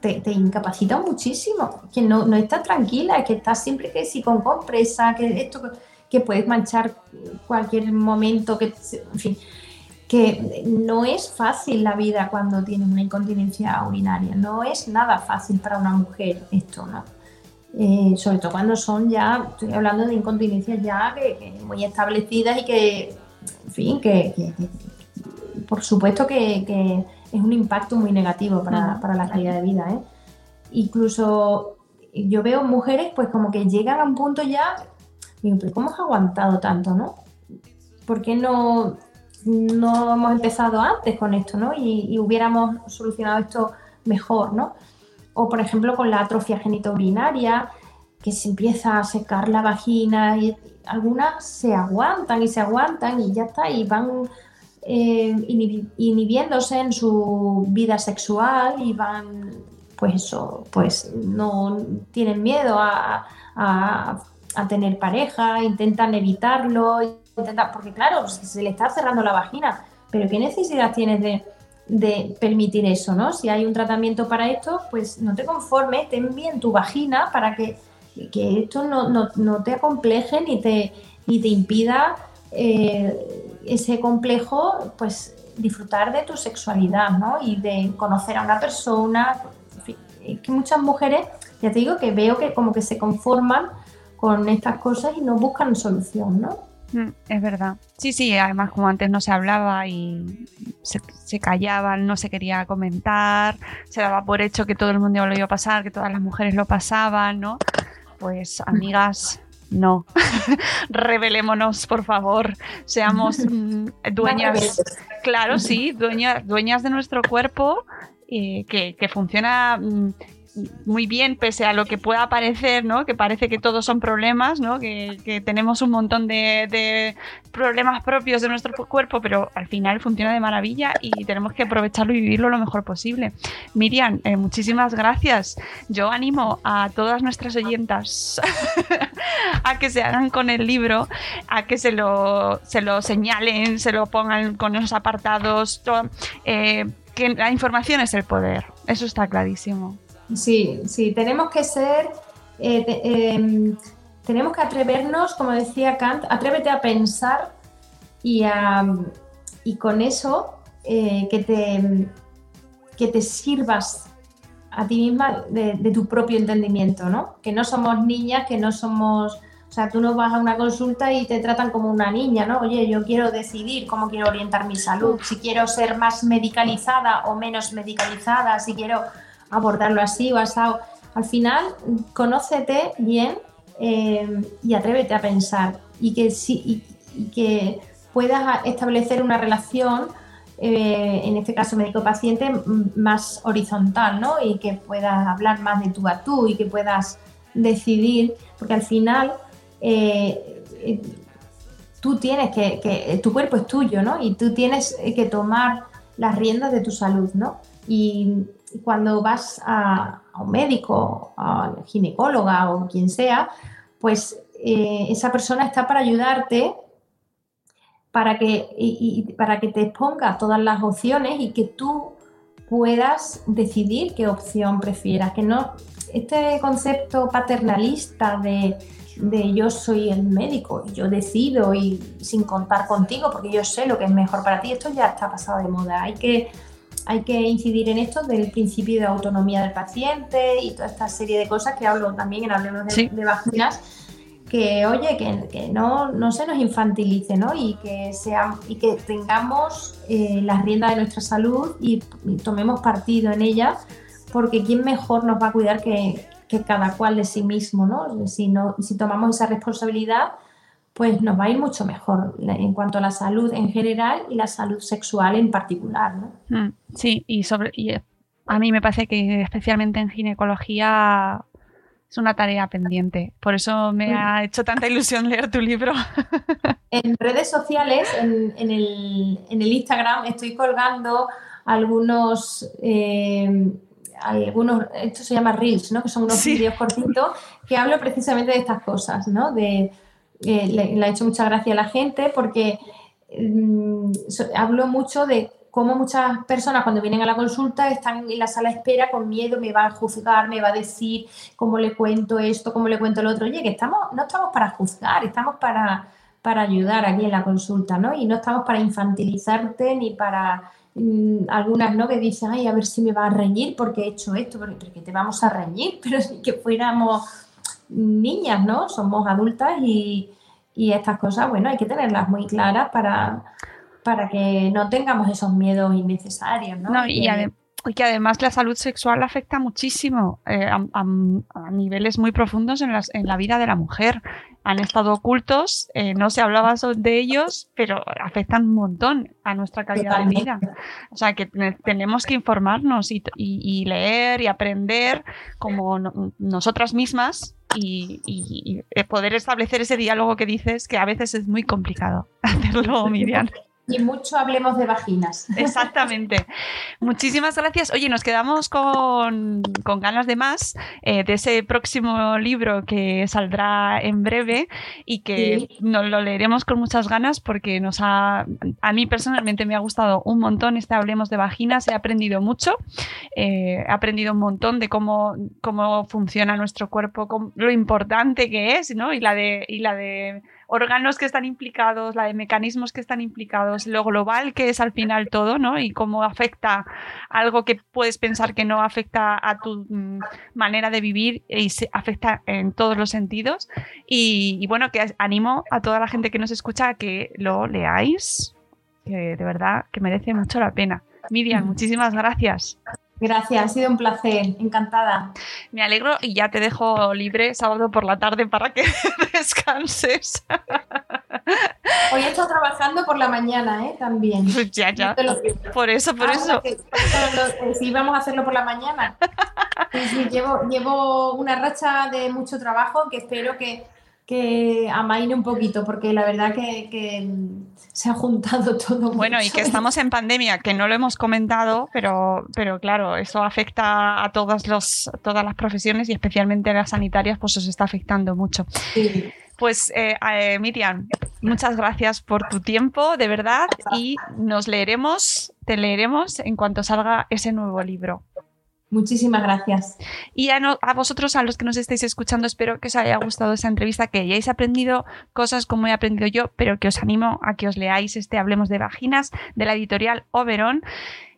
te, te incapacita muchísimo, que no, no estás tranquila, que estás siempre que si con compresa, que esto, que puedes manchar cualquier momento, que, en fin que no es fácil la vida cuando tienes una incontinencia urinaria, no es nada fácil para una mujer esto, ¿no? Eh, sobre todo cuando son ya, estoy hablando de incontinencias ya que, muy establecidas y que, en fin, que, por supuesto que, es un impacto muy negativo para, la calidad de vida. ¿eh? Incluso yo veo mujeres pues como que llegan a un punto ya, digo, pero ¿cómo has aguantado tanto, no? ¿Por qué no no hemos empezado antes con esto, ¿no? Y, hubiéramos solucionado esto mejor, ¿no? O, por ejemplo, con la atrofia genitourinaria, que se empieza a secar la vagina y algunas se aguantan y se aguantan y ya está, y van eh, inhibiéndose en su vida sexual y van, pues eso, pues no tienen miedo a tener pareja, intentan evitarlo porque claro, se le está cerrando la vagina, pero ¿qué necesidad tienes de, permitir eso, ¿no? Si hay un tratamiento para esto, pues no te conformes, ten bien tu vagina para que, esto no, te acompleje ni te, impida eh, ese complejo, pues disfrutar de tu sexualidad, ¿no? Y de conocer a una persona. que muchas mujeres, ya te digo que veo que como que se conforman con estas cosas y no buscan solución, ¿no?
Mm, es verdad. Sí, sí, además como antes no se hablaba y se, callaban, no se quería comentar, se daba por hecho que todo el mundo lo iba a pasar, que todas las mujeres lo pasaban, ¿no? Pues amigas, no. Revelémonos, por favor. Seamos mm, dueñas, claro, sí, dueñas, dueñas de nuestro cuerpo eh, que, funciona... Mm, muy bien, pese a lo que pueda parecer, ¿no? Que parece que todos son problemas, ¿no? Que, tenemos un montón de, problemas propios de nuestro cuerpo, pero al final funciona de maravilla y tenemos que aprovecharlo y vivirlo lo mejor posible. Miriam, eh, muchísimas gracias. Yo animo a todas nuestras oyentas a que se hagan con el libro, a que se lo, se lo señalen, se lo pongan con esos apartados. Eh, que la información es el poder, eso está clarísimo.
Sí, sí, tenemos que ser, eh, em, tenemos que atrevernos, como decía Kant, atrévete a pensar y, y con eso eh, que, te, que te sirvas a ti misma de, de, tu propio entendimiento, ¿no? Que no somos niñas, que no somos... O sea, tú no vas a una consulta y te tratan como una niña, ¿no? Oye, yo quiero decidir cómo quiero orientar mi salud, si quiero ser más medicalizada o menos medicalizada, si quiero abordarlo así o asado. Al final, conócete bien eh, y atrévete a pensar y que, y, que puedas establecer una relación, eh, en este caso médico-paciente, más horizontal, ¿no? Y que puedas hablar más de tú a tú y que puedas decidir, porque al final eh, tú tienes que, que, tu cuerpo es tuyo, ¿no? Y tú tienes que tomar las riendas de tu salud, ¿no? Y, cuando vas a, un médico, a ginecóloga o quien sea, pues eh, esa persona está para ayudarte para que, y, para que te exponga todas las opciones y que tú puedas decidir qué opción prefieras. Que no, este concepto paternalista de, de yo soy el médico y yo decido y sin contar contigo porque yo sé lo que es mejor para ti, esto ya está pasado de moda. Hay que hay que incidir en esto del principio de autonomía del paciente y toda esta serie de cosas que hablo también en Hablemos de, vacunas, que oye, que, no, no, se nos infantilice, ¿no? Y que, sea, y que tengamos eh, las riendas de nuestra salud y, tomemos partido en ella, porque ¿quién mejor nos va a cuidar que, que cada cual de sí mismo, ¿no? Si, no, si tomamos esa responsabilidad, pues nos va a ir mucho mejor en cuanto a la salud en general y la salud sexual en particular. ¿no?
Mm, sí, y, sobre, y a mí me parece que especialmente en ginecología es una tarea pendiente. Por eso me ha hecho tanta ilusión leer tu libro.
En redes sociales, en, el, Instagram, estoy colgando algunos... Eh, algunos, esto se llama Reels, ¿no? que son unos vídeos cortitos, que hablo precisamente de estas cosas, ¿no? de, le, ha hecho mucha gracia a la gente porque mm, hablo mucho de cómo muchas personas cuando vienen a la consulta están en la sala de espera con miedo, me va a juzgar, me va a decir cómo le cuento esto, cómo le cuento lo otro. Oye, que estamos, no estamos para juzgar, estamos para, para ayudar aquí en la consulta, ¿no? Y no estamos para infantilizarte ni para mm, algunas, ¿no? Que dicen, ay, a ver si me va a reñir porque he hecho esto, porque te vamos a reñir, pero si que fuéramos niñas, ¿no? Somos adultas y, estas cosas, bueno, hay que tenerlas muy claras para, para que no tengamos esos miedos innecesarios, ¿no?
y, que además la salud sexual afecta muchísimo eh, a, niveles muy profundos en, en, la vida de la mujer. Han estado ocultos, eh, no se hablaba de ellos, pero afectan un montón a nuestra calidad de vida. O sea que tenemos que informarnos y, leer y aprender como nosotras mismas y, poder establecer ese diálogo que dices que a veces es muy complicado hacerlo, Miriam.
Y mucho hablemos de vaginas.
Exactamente. Muchísimas gracias. Oye, nos quedamos con, ganas de más eh, de ese próximo libro que saldrá en breve y que nos lo leeremos con muchas ganas porque nos ha, a mí personalmente me ha gustado un montón este Hablemos de Vaginas. He aprendido mucho. Eh, he aprendido un montón de cómo, cómo funciona nuestro cuerpo, lo importante que es, ¿no? Y la de, y la de órganos que están implicados, la de mecanismos que están implicados, lo global que es al final todo, ¿no? Y cómo afecta algo que puedes pensar que no afecta a tu mm, manera de vivir y se afecta en todos los sentidos. Y, y, bueno, que animo a toda la gente que nos escucha a que lo leáis, que de verdad que merece mucho la pena. Miriam, muchísimas gracias.
Gracias, ha sido un placer, encantada.
Me alegro y ya te dejo libre sábado por la tarde para que descanses.
Hoy he estado trabajando por la mañana, ¿eh? También.
Ya, ya. Por eso, por ah, eso.
si vamos a hacerlo por la mañana. Sí, sí, llevo, llevo una racha de mucho trabajo que espero que, que amaine un poquito, porque la verdad que, se ha juntado todo.
Bueno, y que estamos en pandemia, que no lo hemos comentado, pero, pero claro, eso afecta a todas, los, todas las profesiones y especialmente a las sanitarias, pues os está afectando mucho. Pues eh, eh, Miriam, muchas gracias por tu tiempo, de verdad, y nos leeremos, te leeremos en cuanto salga ese nuevo libro.
Muchísimas gracias.
Y a, vosotros, a los que nos estáis escuchando, espero que os haya gustado esta entrevista, que hayáis aprendido cosas como he aprendido yo, pero que os animo a que os leáis este Hablemos de Vaginas de la editorial Oberon.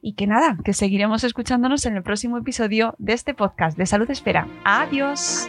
Y que nada, que seguiremos escuchándonos en el próximo episodio de este podcast de Salud Espera. Adiós.